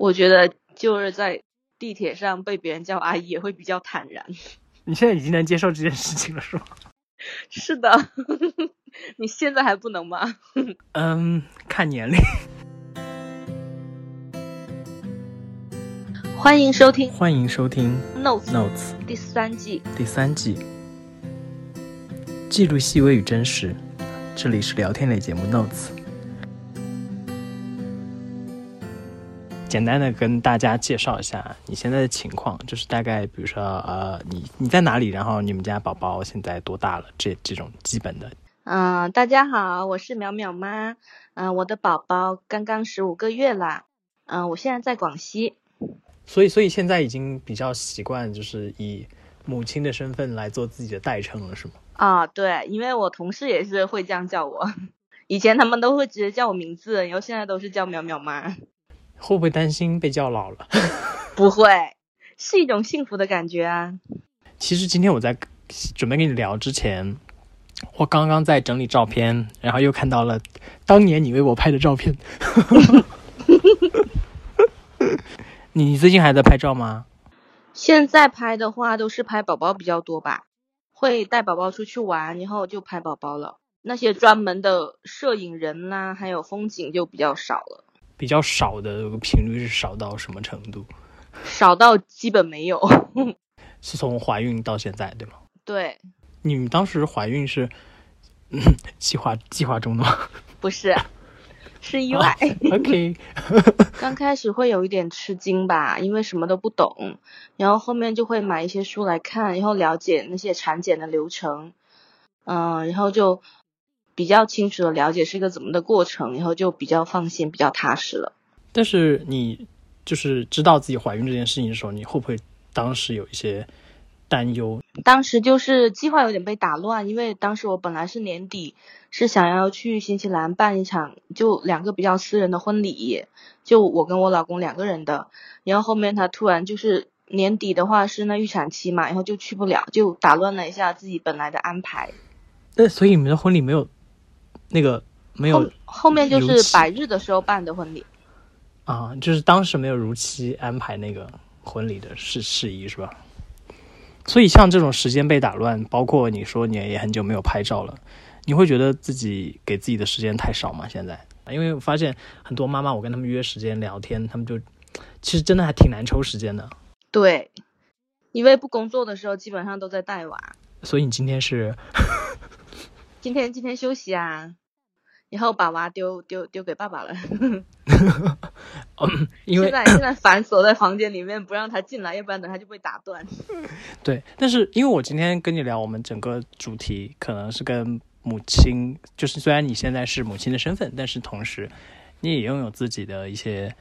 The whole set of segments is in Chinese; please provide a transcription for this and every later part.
我觉得就是在地铁上被别人叫阿姨也会比较坦然。你现在已经能接受这件事情了，是吗？是的，你现在还不能吗？嗯，看年龄。欢迎收听欢迎收听《Notes》Notes 第三季。第三季，记录细微与真实。这里是聊天类节目 Notes。简单的跟大家介绍一下你现在的情况，就是大概比如说呃，你你在哪里，然后你们家宝宝现在多大了，这这种基本的。嗯、大家好，我是淼淼妈。嗯、我的宝宝刚刚十五个月啦。嗯、我现在在广西。所以，所以现在已经比较习惯，就是以母亲的身份来做自己的代称了，是吗？啊，对，因为我同事也是会这样叫我。以前他们都会直接叫我名字，然后现在都是叫淼淼妈。会不会担心被叫老了？不会，是一种幸福的感觉啊。其实今天我在准备跟你聊之前，我刚刚在整理照片，然后又看到了当年你为我拍的照片。你最近还在拍照吗？现在拍的话都是拍宝宝比较多吧，会带宝宝出去玩，然后就拍宝宝了。那些专门的摄影人呐、还有风景就比较少了，比较少的频率是少到什么程度？少到基本没有。是从怀孕到现在，对吗？对，你们当时怀孕是嗯计划计划中的吗不是，是意外。？OK，刚开始会有一点吃惊吧，因为什么都不懂，然后后面就会买一些书来看，然后了解那些产检的流程，嗯、然后就比较清楚的了解是一个怎么的过程，然后就比较放心，比较踏实了。但是你就是知道自己怀孕这件事情的时候，你会不会当时有一些担忧？当时就是计划有点被打乱，因为当时我本来是年底是想要去新西兰办一场就两个比较私人的婚礼，就我跟我老公两个人的，然后后面他突然就是年底的话是那预产期嘛，然后就去不了，就打乱了一下自己本来的安排。那所以你们的婚礼没有那个没有后面就是百日的时候办的婚礼，啊，就是当时没有如期安排那个婚礼的事事宜是吧？所以像这种时间被打乱，包括你说你也很久没有拍照了，你会觉得自己给自己的时间太少吗？现在，因为我发现很多妈妈，我跟他们约时间聊天，他们就其实真的还挺难抽时间的。对，因为不工作的时候基本上都在带娃。所以你今天是今天今天休息啊，然后把娃丢丢丢给爸爸了。因为现在现在反锁在房间里面，不让他进来，要不然等下就被打断。对，但是因为我今天跟你聊，我们整个主题可能是跟母亲，就是虽然你现在是母亲的身份，但是同时你也拥有自己的一些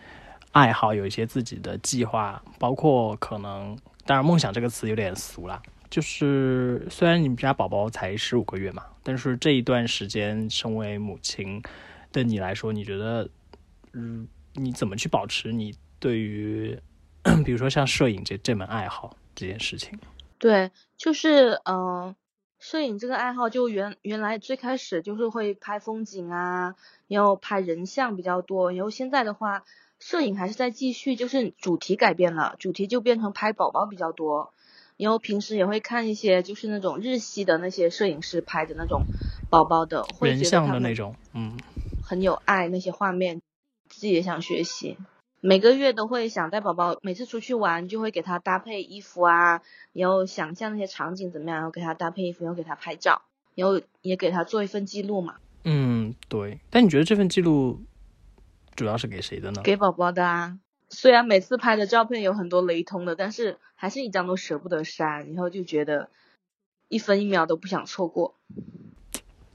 爱好，有一些自己的计划，包括可能，当然“梦想”这个词有点俗啦。就是虽然你们家宝宝才十五个月嘛，但是这一段时间身为母亲的你来说，你觉得，嗯，你怎么去保持你对于，比如说像摄影这这门爱好这件事情？对，就是嗯、摄影这个爱好，就原原来最开始就是会拍风景啊，然后拍人像比较多，然后现在的话，摄影还是在继续，就是主题改变了，主题就变成拍宝宝比较多。然后平时也会看一些就是那种日系的那些摄影师拍的那种宝宝的，会人像的那种，嗯，很有爱，那些画面自己也想学习。每个月都会想带宝宝，每次出去玩就会给他搭配衣服啊，然后想象那些场景怎么样，然后给他搭配衣服，然后给他拍照，然后也给他做一份记录嘛，嗯，对。但你觉得这份记录主要是给谁的呢？给宝宝的啊。虽然每次拍的照片有很多雷同的，但是还是一张都舍不得删，然后就觉得一分一秒都不想错过。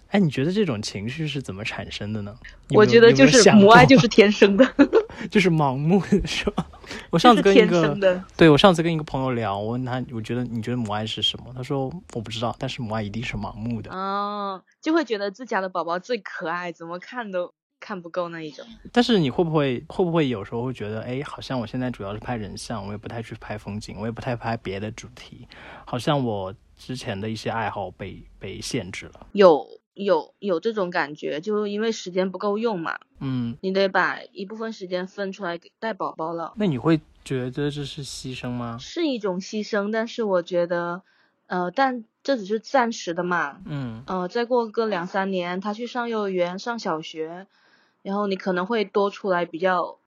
哎，你觉得这种情绪是怎么产生的呢？我觉得就是母爱就是天生的，就是盲目的是吧？我上次天跟一个。对我上次跟一个朋友聊，我问他，我觉得你觉得母爱是什么？他说我不知道，但是母爱一定是盲目的。哦，就会觉得自家的宝宝最可爱，怎么看都看不够那一种。但是你会不会会不会有时候会觉得，哎，好像我现在主要是拍人像，我也不太去拍风景，我也不太拍别的主题，好像我之前的一些爱好被被限制了。有有有这种感觉，就因为时间不够用嘛，嗯，你得把一部分时间分出来给带宝宝了，那你会觉得这是牺牲吗？是一种牺牲，但是我觉得，呃，但这只是暂时的嘛，嗯呃，再过个两三年，他去上幼儿园、上小学，然后你可能会多出来比较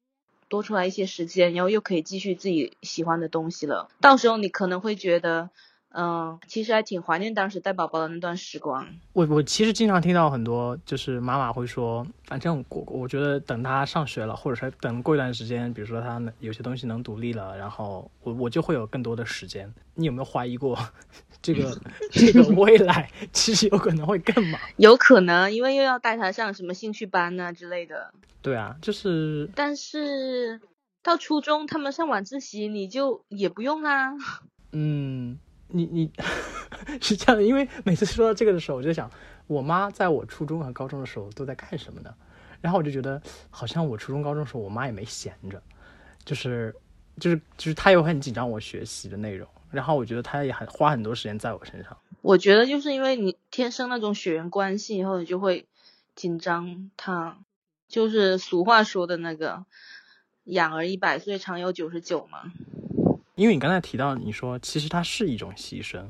多出来一些时间，然后又可以继续自己喜欢的东西了。到时候你可能会觉得，嗯、其实还挺怀念当时带宝宝的那段时光。我我其实经常听到很多，就是妈妈会说，反正我我觉得等他上学了，或者是等过一段时间，比如说他能有些东西能独立了，然后我我就会有更多的时间。你有没有怀疑过这个 这个未来其实有可能会更忙？有可能，因为又要带他上什么兴趣班呐、之类的。对啊，就是但是到初中他们上晚自习，你就也不用啦。嗯，你你 是这样的，因为每次说到这个的时候，我就想，我妈在我初中和高中的时候都在干什么呢？然后我就觉得，好像我初中、高中的时候，我妈也没闲着，就是就是就是她有很紧张我学习的内容，然后我觉得她也很花很多时间在我身上。我觉得就是因为你天生那种血缘关系，以后你就会紧张他，就是俗话说的那个“养儿一百岁，常有九十九”嘛。因为你刚才提到，你说其实它是一种牺牲，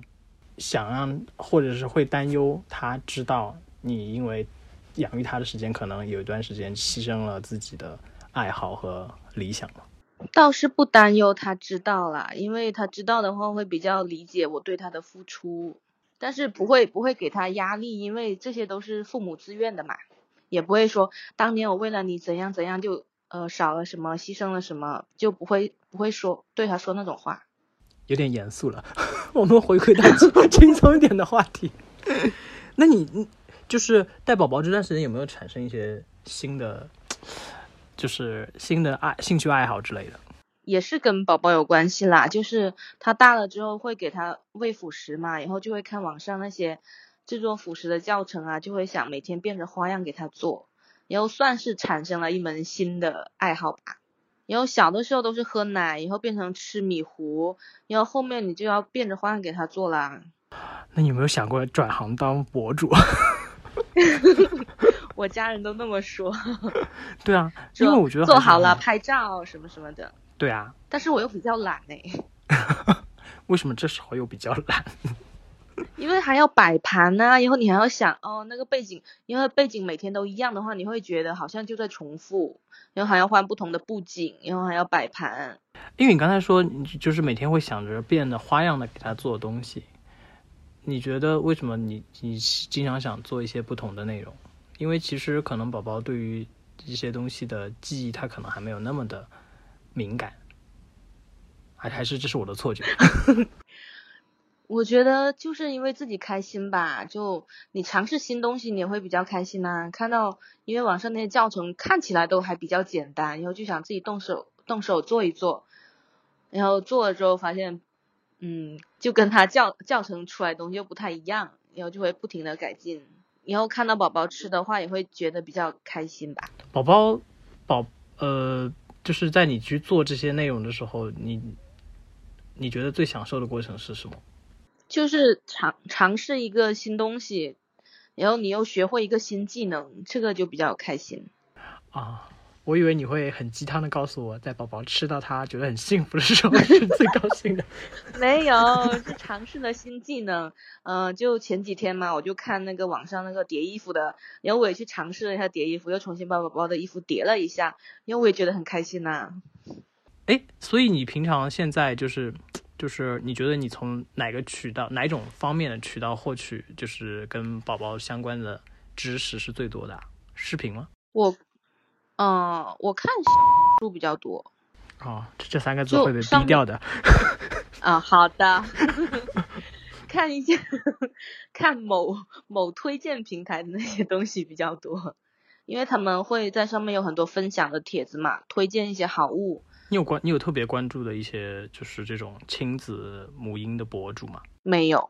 想让或者是会担忧他知道你因为养育他的时间，可能有一段时间牺牲了自己的爱好和理想嘛。倒是不担忧他知道啦，因为他知道的话会比较理解我对他的付出，但是不会不会给他压力，因为这些都是父母自愿的嘛，也不会说当年我为了你怎样怎样就呃少了什么牺牲了什么，就不会不会说对他说那种话。有点严肃了，我们回归到轻 轻松一点的话题。那你嗯就是带宝宝这段时间有没有产生一些新的，就是新的爱兴趣爱好之类的？也是跟宝宝有关系啦，就是他大了之后会给他喂辅食嘛，然后就会看网上那些制作辅食的教程啊，就会想每天变着花样给他做，然后算是产生了一门新的爱好吧。然后小的时候都是喝奶，以后变成吃米糊，然后后面你就要变着花样给他做啦。那你有没有想过转行当博主？我家人都那么说，对啊，因为我觉得做好了拍照什么什么的，对啊，但是我又比较懒哎、为什么这时候又比较懒？因为还要摆盘呐、然后你还要想哦那个背景，因为背景每天都一样的话，你会觉得好像就在重复，然后还要换不同的布景，然后还要摆盘。因为你刚才说，你就是每天会想着变着花样的给他做东西，你觉得为什么你你经常想做一些不同的内容？因为其实可能宝宝对于一些东西的记忆，他可能还没有那么的敏感，还还是这是我的错觉？我觉得就是因为自己开心吧，就你尝试新东西，你也会比较开心呐、看到因为网上那些教程看起来都还比较简单，然后就想自己动手动手做一做，然后做了之后发现，嗯，就跟他教教程出来的东西又不太一样，然后就会不停的改进，然后看到宝宝吃的话，也会觉得比较开心吧。宝宝宝呃，就是在你去做这些内容的时候，你你觉得最享受的过程是什么？就是尝尝试一个新东西，然后你又学会一个新技能，这个就比较开心。啊，我以为你会很鸡汤的告诉我，在宝宝吃到它觉得很幸福的时候是最高兴的。没有，是尝试了新技能。嗯、就前几天嘛，我就看那个网上那个叠衣服的，然后我也去尝试了一下叠衣服，又重新把宝宝的衣服叠了一下，因为我也觉得很开心呐、哎，所以你平常现在就是就是你觉得你从哪个渠道哪种方面的渠道获取就是跟宝宝相关的知识是最多的啊？视频吗？我，嗯、我看小书比较多。哦，这这三个字会被上逼掉的。啊，好的。看一些 看某某推荐平台的那些东西比较多，因为他们会在上面有很多分享的帖子嘛，推荐一些好物。你有关你有特别关注的一些就是这种亲子母婴的博主吗？没有，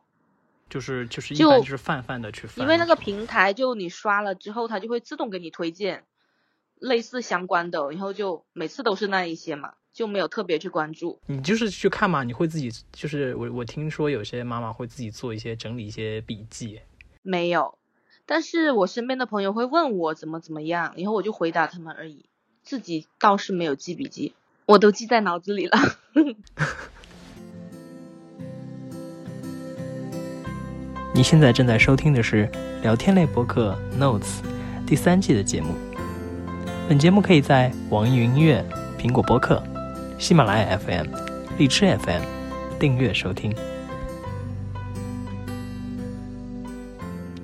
就是就是一就般就是泛泛的去翻，因为那个平台就你刷了之后，它就会自动给你推荐类似相关的，然后就每次都是那一些嘛，就没有特别去关注。你就是去看嘛，你会自己就是我我听说有些妈妈会自己做一些整理一些笔记，没有，但是我身边的朋友会问我怎么怎么样，然后我就回答他们而已，自己倒是没有记笔记，我都记在脑子里了。你现在正在收听的是聊天类播客《Notes》第三季的节目。本节目可以在网易云音乐、苹果播客、喜马拉雅 FM、荔枝 FM 订阅收听。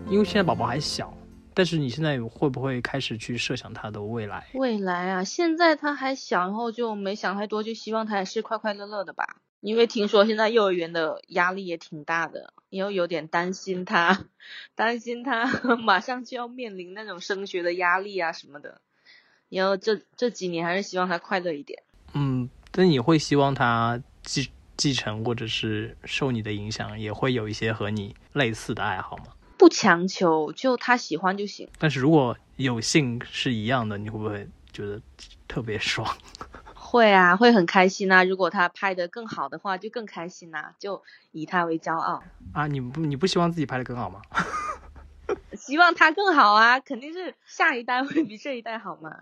因为现在宝宝还小，但是你现在会不会开始去设想他的未来？未来啊，现在他还小，然后就没想太多，就希望他还是快快乐乐的吧。因为听说现在幼儿园的压力也挺大的，又有点担心他，担心他 马上就要面临那种升学的压力啊什么的。然后这这几年还是希望他快乐一点。嗯，那你会希望他继继承或者是受你的影响，也会有一些和你类似的爱好吗？不强求，就他喜欢就行。但是如果有幸是一样的，你会不会觉得特别爽？会啊，会很开心啊！如果他拍的更好的话，就更开心啊，就以他为骄傲啊！你不你不希望自己拍的更好吗？希望他更好啊，肯定是下一代会比这一代好嘛。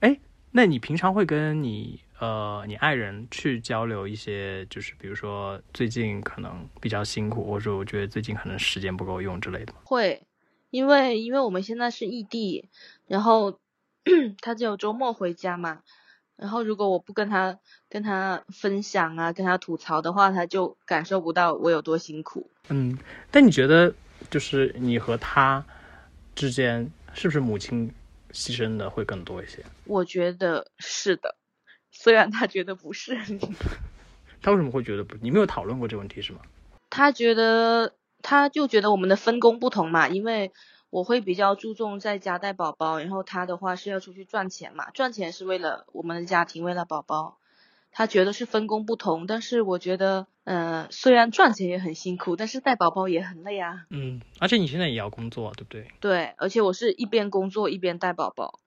哎，那你平常会跟你呃你爱人去交流一些，就是比如说最近可能比较辛苦，或者我觉得最近可能时间不够用之类的吗？会，因为因为我们现在是异地，然后 他只有周末回家嘛。然后，如果我不跟他跟他分享啊，跟他吐槽的话，他就感受不到我有多辛苦。嗯，但你觉得，就是你和他之间，是不是母亲牺牲的会更多一些？我觉得是的，虽然他觉得不是。他为什么会觉得不？你没有讨论过这个问题是吗？他觉得，他就觉得我们的分工不同嘛，因为。我会比较注重在家带宝宝，然后他的话是要出去赚钱嘛，赚钱是为了我们的家庭，为了宝宝。他觉得是分工不同，但是我觉得，嗯，虽然赚钱也很辛苦，但是带宝宝也很累啊。嗯，而且你现在也要工作，对不对？对，而且我是一边工作一边带宝宝，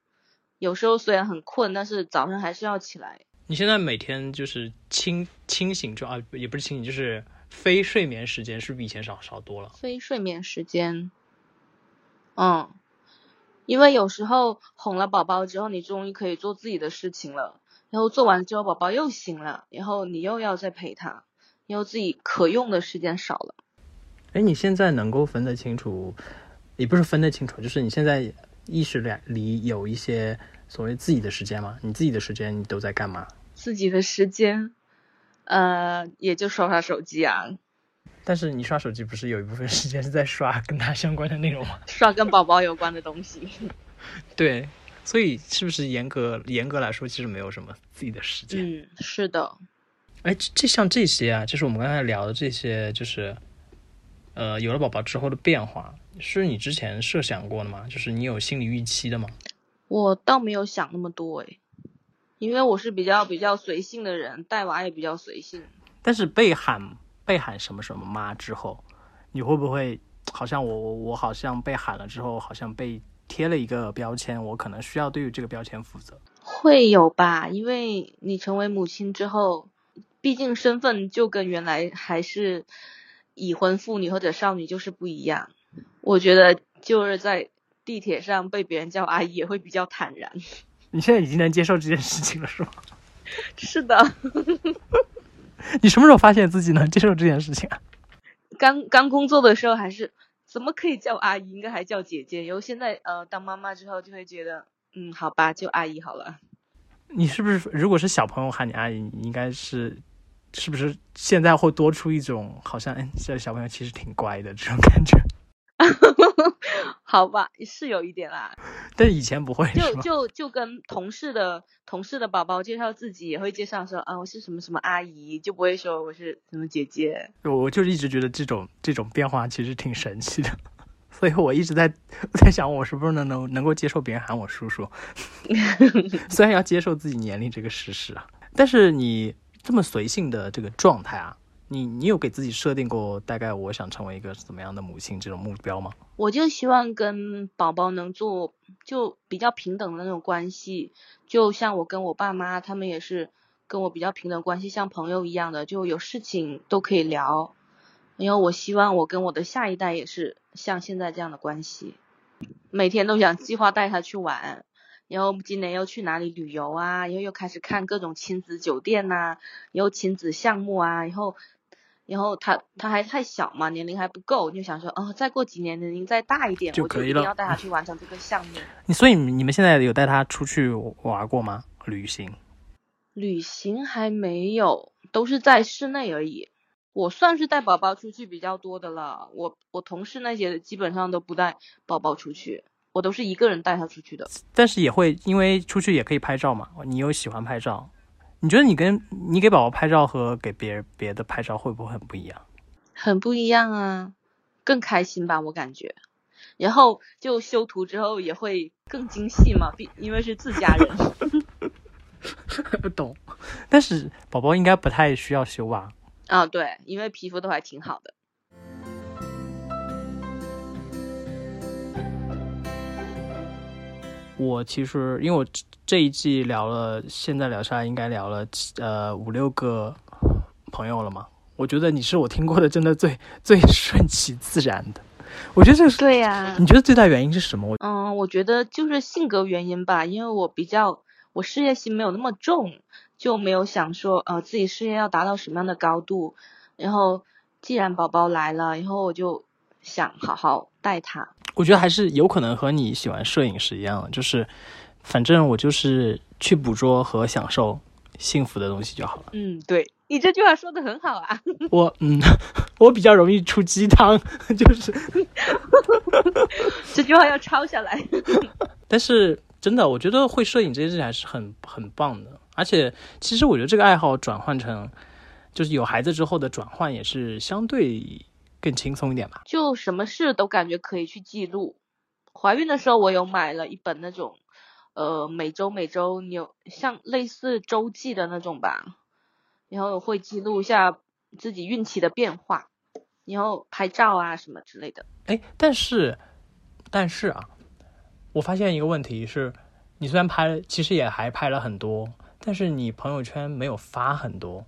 有时候虽然很困，但是早上还是要起来。你现在每天就是清清醒状啊，也不是清醒，就是非睡眠时间是比以前少少多了。非睡眠时间。嗯，因为有时候哄了宝宝之后，你终于可以做自己的事情了。然后做完之后，宝宝又醒了，然后你又要再陪他，然后自己可用的时间少了。哎，你现在能够分得清楚，也不是分得清楚，就是你现在意识里有一些所谓自己的时间吗？你自己的时间你都在干嘛？自己的时间，呃，也就刷刷手机啊。但是你刷手机不是有一部分时间是在刷跟他相关的内容吗？刷跟宝宝有关的东西。对，所以是不是严格严格来说，其实没有什么自己的时间？嗯，是的。哎，这像这些啊，就是我们刚才聊的这些，就是呃，有了宝宝之后的变化，是你之前设想过的吗？就是你有心理预期的吗？我倒没有想那么多诶，因为我是比较比较随性的人，带娃也比较随性。但是被喊。被喊什么什么妈之后，你会不会好像我我我好像被喊了之后，好像被贴了一个标签，我可能需要对于这个标签负责？会有吧，因为你成为母亲之后，毕竟身份就跟原来还是已婚妇女或者少女就是不一样。我觉得就是在地铁上被别人叫阿姨也会比较坦然。你现在已经能接受这件事情了，是吗？是的。你什么时候发现自己能接受这件事情啊？刚刚工作的时候还是怎么可以叫阿姨，应该还叫姐姐。然后现在呃当妈妈之后就会觉得，嗯，好吧，就阿姨好了。你是不是如果是小朋友喊你阿姨，你应该是是不是现在会多出一种好像，哎，这小朋友其实挺乖的这种感觉？好吧，是有一点啦，但以前不会，就 就就跟同事的同事的宝宝介绍自己，也会介绍说啊，我是什么什么阿姨，就不会说我是什么姐姐。我就是一直觉得这种这种变化其实挺神奇的，所以我一直在在想，我是不是能能能够接受别人喊我叔叔，虽然要接受自己年龄这个事实啊，但是你这么随性的这个状态啊。你你有给自己设定过大概我想成为一个怎么样的母亲这种目标吗？我就希望跟宝宝能做就比较平等的那种关系，就像我跟我爸妈他们也是跟我比较平等关系，像朋友一样的，就有事情都可以聊。因为我希望我跟我的下一代也是像现在这样的关系。每天都想计划带他去玩，然后今年又去哪里旅游啊？然后又开始看各种亲子酒店呐、然后亲子项目啊，然后。然后他他还太小嘛，年龄还不够，就想说，哦，再过几年年龄再大一点，我就一定要带他去完成这个项目。你所以你们现在有带他出去玩过吗？旅行？旅行还没有，都是在室内而已。我算是带宝宝出去比较多的了。我我同事那些基本上都不带宝宝出去，我都是一个人带他出去的。但是也会因为出去也可以拍照嘛，你又喜欢拍照。你觉得你跟你给宝宝拍照和给别人别的拍照会不会很不一样？很不一样啊，更开心吧，我感觉。然后就修图之后也会更精细嘛，毕因为是自家人。不 懂，但是宝宝应该不太需要修吧？啊，对，因为皮肤都还挺好的。我其实因为我这一季聊了，现在聊下来应该聊了呃五六个朋友了嘛。我觉得你是我听过的真的最最顺其自然的。我觉得这是对呀。你觉得最大原因是什么？嗯，我觉得就是性格原因吧，因为我比较我事业心没有那么重，就没有想说呃自己事业要达到什么样的高度。然后既然宝宝来了，然后我就想好好带他。我觉得还是有可能和你喜欢摄影是一样的，就是反正我就是去捕捉和享受幸福的东西就好了。嗯，对你这句话说的很好啊。我嗯，我比较容易出鸡汤，就是这句话要抄下来。但是真的，我觉得会摄影这件事情还是很很棒的，而且其实我觉得这个爱好转换成就是有孩子之后的转换也是相对。更轻松一点吧，就什么事都感觉可以去记录。怀孕的时候，我有买了一本那种，呃，每周每周你有像类似周记的那种吧，然后会记录一下自己孕期的变化，然后拍照啊什么之类的。哎，但是，但是啊，我发现一个问题是，你虽然拍，其实也还拍了很多，但是你朋友圈没有发很多。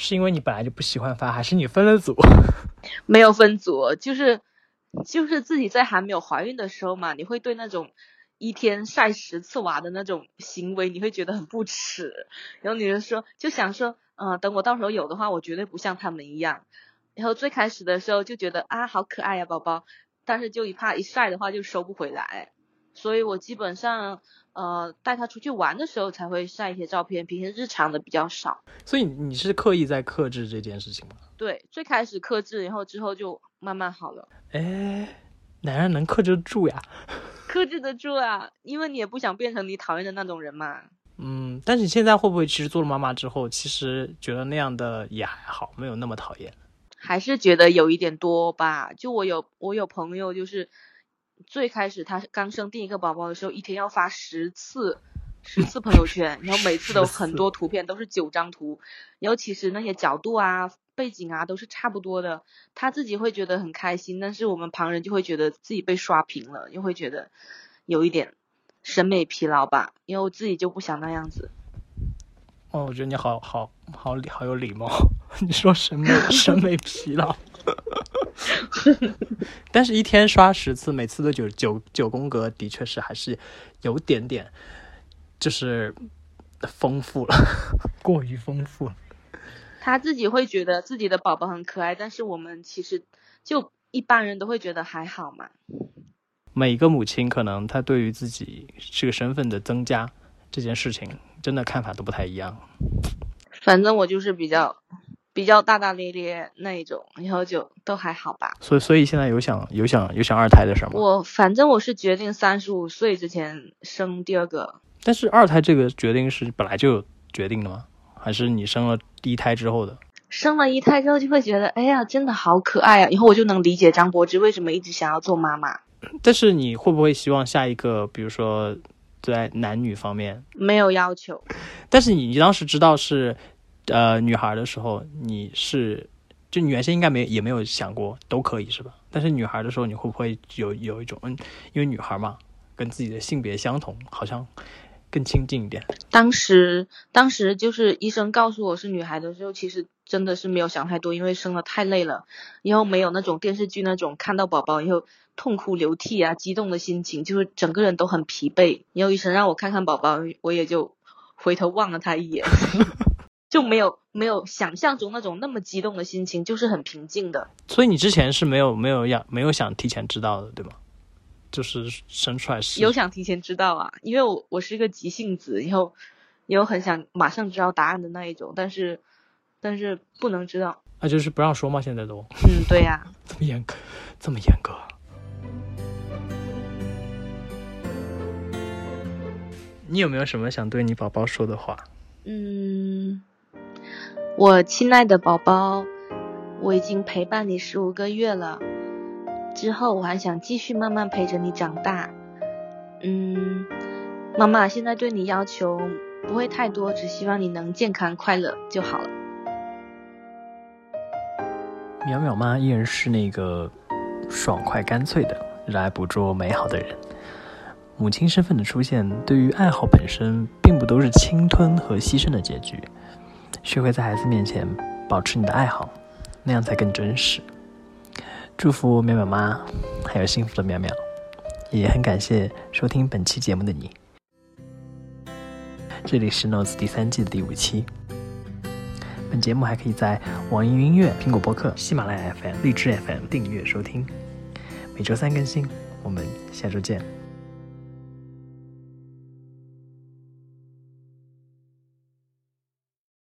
是因为你本来就不喜欢发，还是你分了组？没有分组，就是就是自己在还没有怀孕的时候嘛，你会对那种一天晒十次娃的那种行为，你会觉得很不耻。然后你就说，就想说，嗯，等我到时候有的话，我绝对不像他们一样。然后最开始的时候就觉得啊，好可爱呀，宝宝，但是就一怕一晒的话就收不回来，所以我基本上。呃，带他出去玩的时候才会晒一些照片，平时日常的比较少。所以你是刻意在克制这件事情吗？对，最开始克制，然后之后就慢慢好了。哎，男人能克制住呀？克制得住啊，因为你也不想变成你讨厌的那种人嘛。嗯，但是你现在会不会其实做了妈妈之后，其实觉得那样的也还好，没有那么讨厌？还是觉得有一点多吧。就我有我有朋友就是。最开始他刚生第一个宝宝的时候，一天要发十次，十次朋友圈，然后每次都很多图片，都是九张图，然后其实那些角度啊、背景啊都是差不多的，他自己会觉得很开心，但是我们旁人就会觉得自己被刷屏了，又会觉得有一点审美疲劳吧，因为我自己就不想那样子。哦，我觉得你好好好好有礼貌，你说审美审美疲劳。但是，一天刷十次，每次都九九九宫格，的确是还是有点点，就是丰富了，过于丰富了。他自己会觉得自己的宝宝很可爱，但是我们其实就一般人都会觉得还好嘛。每个母亲可能她对于自己这个身份的增加这件事情，真的看法都不太一样。反正我就是比较。比较大大咧咧那一种，然后就都还好吧。所以，所以现在有想有想有想二胎的事吗？我反正我是决定三十五岁之前生第二个。但是二胎这个决定是本来就有决定的吗？还是你生了第一胎之后的？生了一胎之后就会觉得，哎呀，真的好可爱啊！以后我就能理解张柏芝为什么一直想要做妈妈。但是你会不会希望下一个，比如说在男女方面？没有要求。但是你你当时知道是。呃，女孩的时候你是，就你原先应该没也没有想过都可以是吧？但是女孩的时候你会不会有有一种嗯，因为女孩嘛，跟自己的性别相同，好像更亲近一点。当时，当时就是医生告诉我是女孩的时候，其实真的是没有想太多，因为生的太累了，然后没有那种电视剧那种看到宝宝以后痛哭流涕啊、激动的心情，就是整个人都很疲惫。然后医生让我看看宝宝，我也就回头望了他一眼，就没有没有想象中那种那么激动的心情，就是很平静的。所以你之前是没有没有要没有想提前知道的，对吗？就是生出来是有想提前知道啊，因为我我是一个急性子，以后有很想马上知道答案的那一种，但是但是不能知道。啊，就是不让说吗，现在都。嗯，对呀、这么严格，这么严格。你有没有什么想对你宝宝说的话？嗯，我亲爱的宝宝，我已经陪伴你十五个月了，之后我还想继续慢慢陪着你长大。嗯，妈妈现在对你要求不会太多，只希望你能健康快乐就好了。淼淼妈依然是那个爽快干脆的、热爱捕捉美好的人。母亲身份的出现，对于爱好本身，并不都是侵吞和牺牲的结局。学会在孩子面前保持你的爱好，那样才更真实。祝福淼淼妈，还有幸福的淼淼，也很感谢收听本期节目的你。这里是 Notes 第三季的第五期。本节目还可以在网易云音乐、苹果播客、喜马拉雅 FM、荔枝 FM 订阅收听，每周三更新。我们下周见。